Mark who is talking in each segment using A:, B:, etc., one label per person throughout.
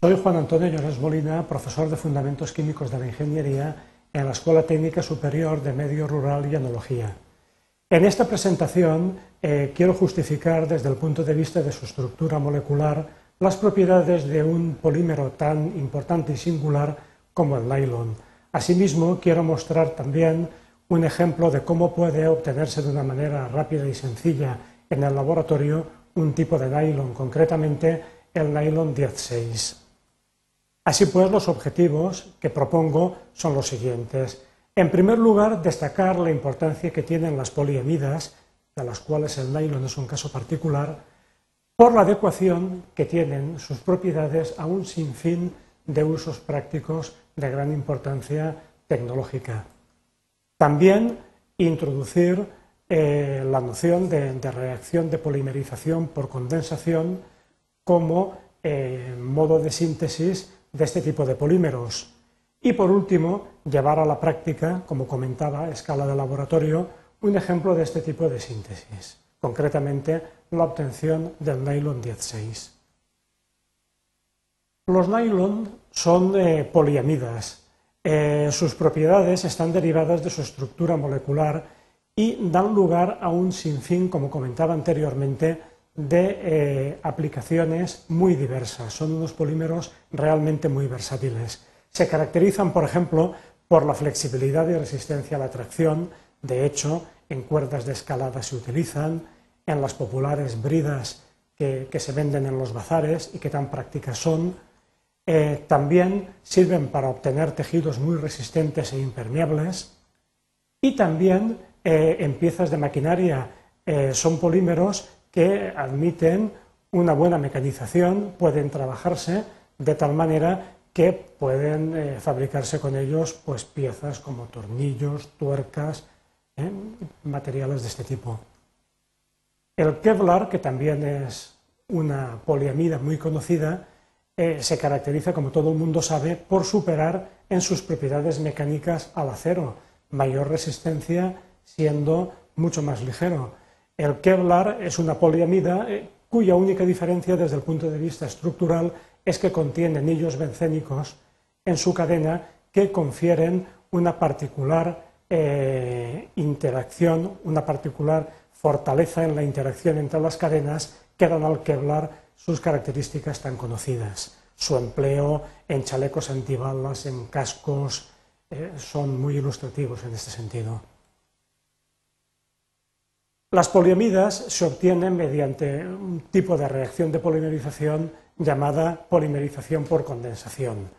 A: Soy Juan Antonio Llores Molina, profesor de Fundamentos Químicos de la Ingeniería en la Escuela Técnica Superior de Medio Rural y Enología. En esta presentación eh, quiero justificar desde el punto de vista de su estructura molecular las propiedades de un polímero tan importante y singular como el nylon. Asimismo, quiero mostrar también un ejemplo de cómo puede obtenerse de una manera rápida y sencilla en el laboratorio un tipo de nylon, concretamente el nylon 16. Así pues, los objetivos que propongo son los siguientes. En primer lugar, destacar la importancia que tienen las poliamidas, de las cuales el nylon es un caso particular, por la adecuación que tienen sus propiedades a un sinfín de usos prácticos de gran importancia tecnológica. También introducir eh, la noción de, reacción de polimerización por condensación como eh, modo de síntesis de este tipo de polímeros. Y por último, llevar a la práctica, como comentaba a escala de laboratorio, un ejemplo de este tipo de síntesis, concretamente la obtención del nylon 16. Los nylon son eh, poliamidas. Eh, sus propiedades están derivadas de su estructura molecular y dan lugar a un sinfín, como comentaba anteriormente, de eh, aplicaciones muy diversas. Son unos polímeros realmente muy versátiles. Se caracterizan, por ejemplo, por la flexibilidad y resistencia a la tracción. De hecho, en cuerdas de escalada se utilizan, en las populares bridas que, se venden en los bazares y que tan prácticas son. Eh, también sirven para obtener tejidos muy resistentes e impermeables. Y también eh, en piezas de maquinaria son polímeros que admiten una buena mecanización, pueden trabajarse de tal manera que pueden eh, fabricarse con ellos pues, piezas como tornillos, tuercas, ¿eh? materiales de este tipo. El Kevlar, que también es una poliamida muy conocida, eh, se caracteriza, como todo el mundo sabe, por superar en sus propiedades mecánicas al acero, mayor resistencia siendo mucho más ligero. El Kevlar es una poliamida eh, cuya única diferencia desde el punto de vista estructural es que contiene anillos bencénicos en su cadena que confieren una particular eh, interacción, una particular fortaleza en la interacción entre las cadenas que dan al Kevlar sus características tan conocidas. Su empleo en chalecos antibalas, en cascos, eh, son muy ilustrativos en este sentido. Las poliamidas se obtienen mediante un tipo de reacción de polimerización llamada polimerización por condensación.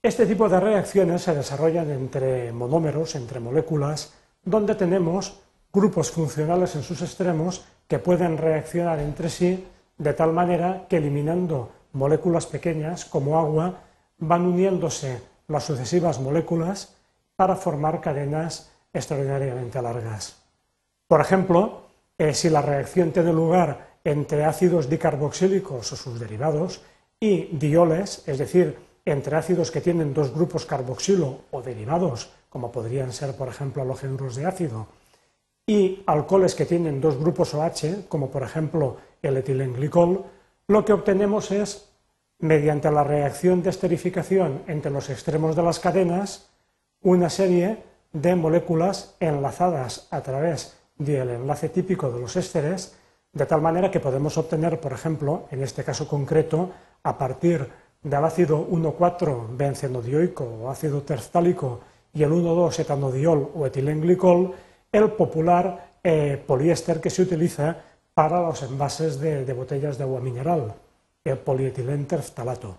A: Este tipo de reacciones se desarrollan entre monómeros, entre moléculas, donde tenemos grupos funcionales en sus extremos que pueden reaccionar entre sí de tal manera que eliminando moléculas pequeñas como agua van uniéndose las sucesivas moléculas para formar cadenas extraordinariamente largas. Por ejemplo, eh, si la reacción tiene lugar entre ácidos dicarboxílicos o sus derivados y dioles, es decir, entre ácidos que tienen dos grupos carboxilo o derivados, como podrían ser, por ejemplo, halogénuros de ácido, y alcoholes que tienen dos grupos OH, como por ejemplo el etilenglicol, lo que obtenemos es, mediante la reacción de esterificación entre los extremos de las cadenas, una serie de moléculas enlazadas a través del enlace típico de los ésteres, de tal manera que podemos obtener, por ejemplo, en este caso concreto, a partir del ácido 1,4-benzenodioico o ácido terstálico y el 1,2-etanodiol o etilenglicol, el popular eh, poliéster que se utiliza para los envases de, de botellas de agua mineral, el polietilenterftalato.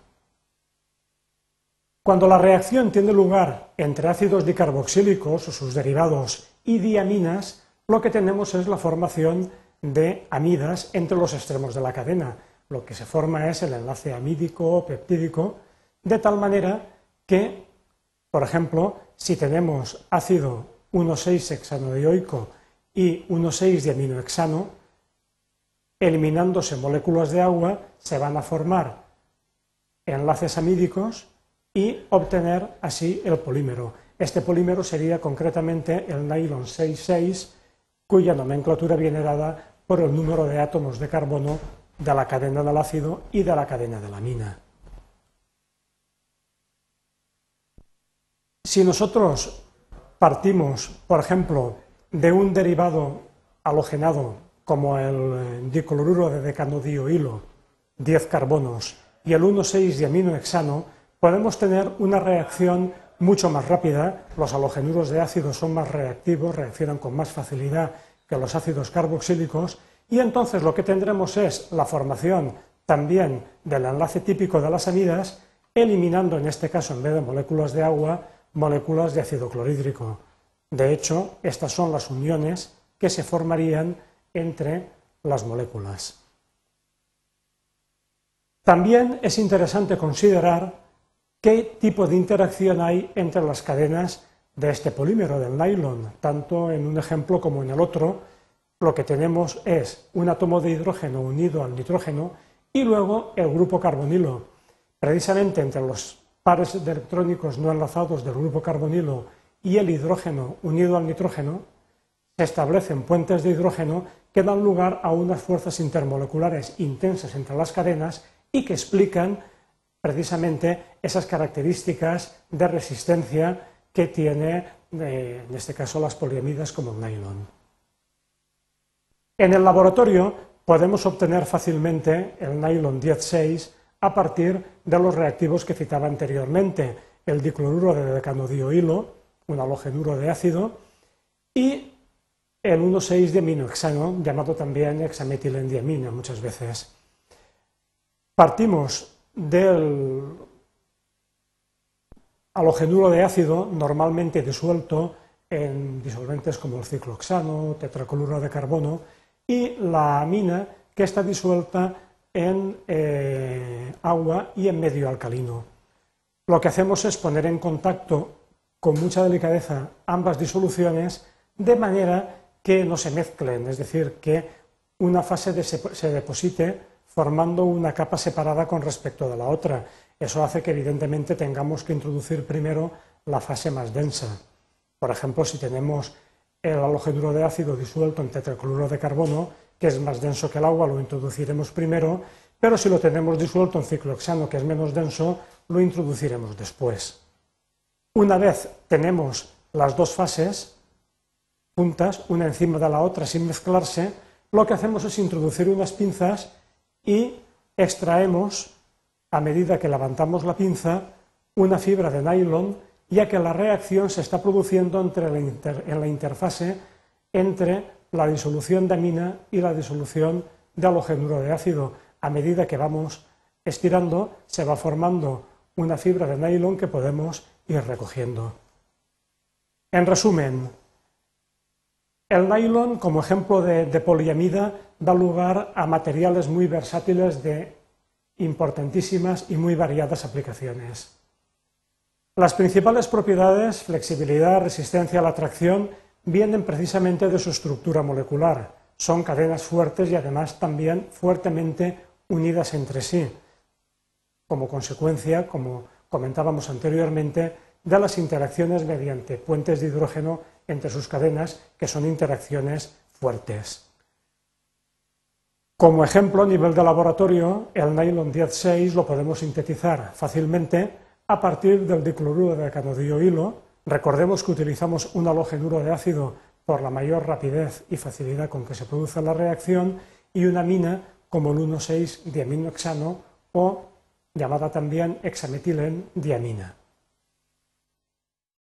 A: Cuando la reacción tiene lugar entre ácidos dicarboxílicos o sus derivados y diaminas, lo que tenemos es la formación de amidas entre los extremos de la cadena. Lo que se forma es el enlace amídico o peptídico, de tal manera que, por ejemplo, si tenemos ácido 1,6-hexanodioico y 1,6-diaminohexano, eliminándose moléculas de agua, se van a formar enlaces amídicos y obtener así el polímero. Este polímero sería concretamente el nylon 6,6 cuya nomenclatura viene dada por el número de átomos de carbono de la cadena del ácido y de la cadena de la mina. Si nosotros partimos, por ejemplo, de un derivado halogenado como el eh, dicloruro de decanodiohilo, 10 carbonos, y el 1,6 diaminohexano, podemos tener una reacción mucho más rápida. Los halogenuros de ácido son más reactivos, reaccionan con más facilidad que los ácidos carboxílicos, y entonces lo que tendremos es la formación también del enlace típico de las amidas, eliminando en este caso, en vez de moléculas de agua, moléculas de ácido clorhídrico. De hecho, estas son las uniones que se formarían entre las moléculas. También es interesante considerar qué tipo de interacción hay entre las cadenas de este polímero del nylon. Tanto en un ejemplo como en el otro, lo que tenemos es un átomo de hidrógeno unido al nitrógeno y luego el grupo carbonilo. Precisamente entre los pares de electrónicos no enlazados del grupo carbonilo y el hidrógeno unido al nitrógeno, se establecen puentes de hidrógeno que dan lugar a unas fuerzas intermoleculares intensas entre las cadenas y que explican precisamente esas características de resistencia que tiene, eh, en este caso, las poliamidas como el nylon. En el laboratorio podemos obtener fácilmente el nylon 10,6 a partir de los reactivos que citaba anteriormente, el dicloruro de decanodiohilo, un halogenuro de ácido, y el 1,6 diaminohexano, llamado también hexametilendiamina muchas veces. Partimos del halogenuro de ácido normalmente disuelto en disolventes como el cicloxano, tetracloruro de carbono y la amina que está disuelta en eh, agua y en medio alcalino. Lo que hacemos es poner en contacto con mucha delicadeza ambas disoluciones de manera que no se mezclen, es decir, que una fase se deposite formando una capa separada con respecto de la otra. Eso hace que evidentemente tengamos que introducir primero la fase más densa. Por ejemplo, si tenemos el halogenuro de ácido disuelto en tetracloruro de carbono, que es más denso que el agua, lo introduciremos primero, pero si lo tenemos disuelto en ciclohexano, que es menos denso, lo introduciremos después. Una vez tenemos las dos fases juntas, una encima de la otra sin mezclarse, lo que hacemos es introducir unas pinzas y extraemos, a medida que levantamos la pinza, una fibra de nylon, ya que la reacción se está produciendo en la interfase entre la disolución de amina y la disolución de halogenuro de ácido. A medida que vamos estirando, se va formando una fibra de nylon que podemos ir recogiendo. En resumen, el nylon, como ejemplo de, poliamida, da lugar a materiales muy versátiles de importantísimas y muy variadas aplicaciones. Las principales propiedades, flexibilidad, resistencia a la tracción, vienen precisamente de su estructura molecular. Son cadenas fuertes y además también fuertemente unidas entre sí, como consecuencia, como comentábamos anteriormente, de las interacciones mediante puentes de hidrógeno entre sus cadenas, que son interacciones fuertes. Como ejemplo, a nivel de laboratorio, el nylon 10,6 lo podemos sintetizar fácilmente a partir del dicloruro de canodiohilo. Recordemos que utilizamos un halogenuro de ácido por la mayor rapidez y facilidad con que se produce la reacción y una amina como el 1,6 diaminohexano o llamada también hexametilen diamina.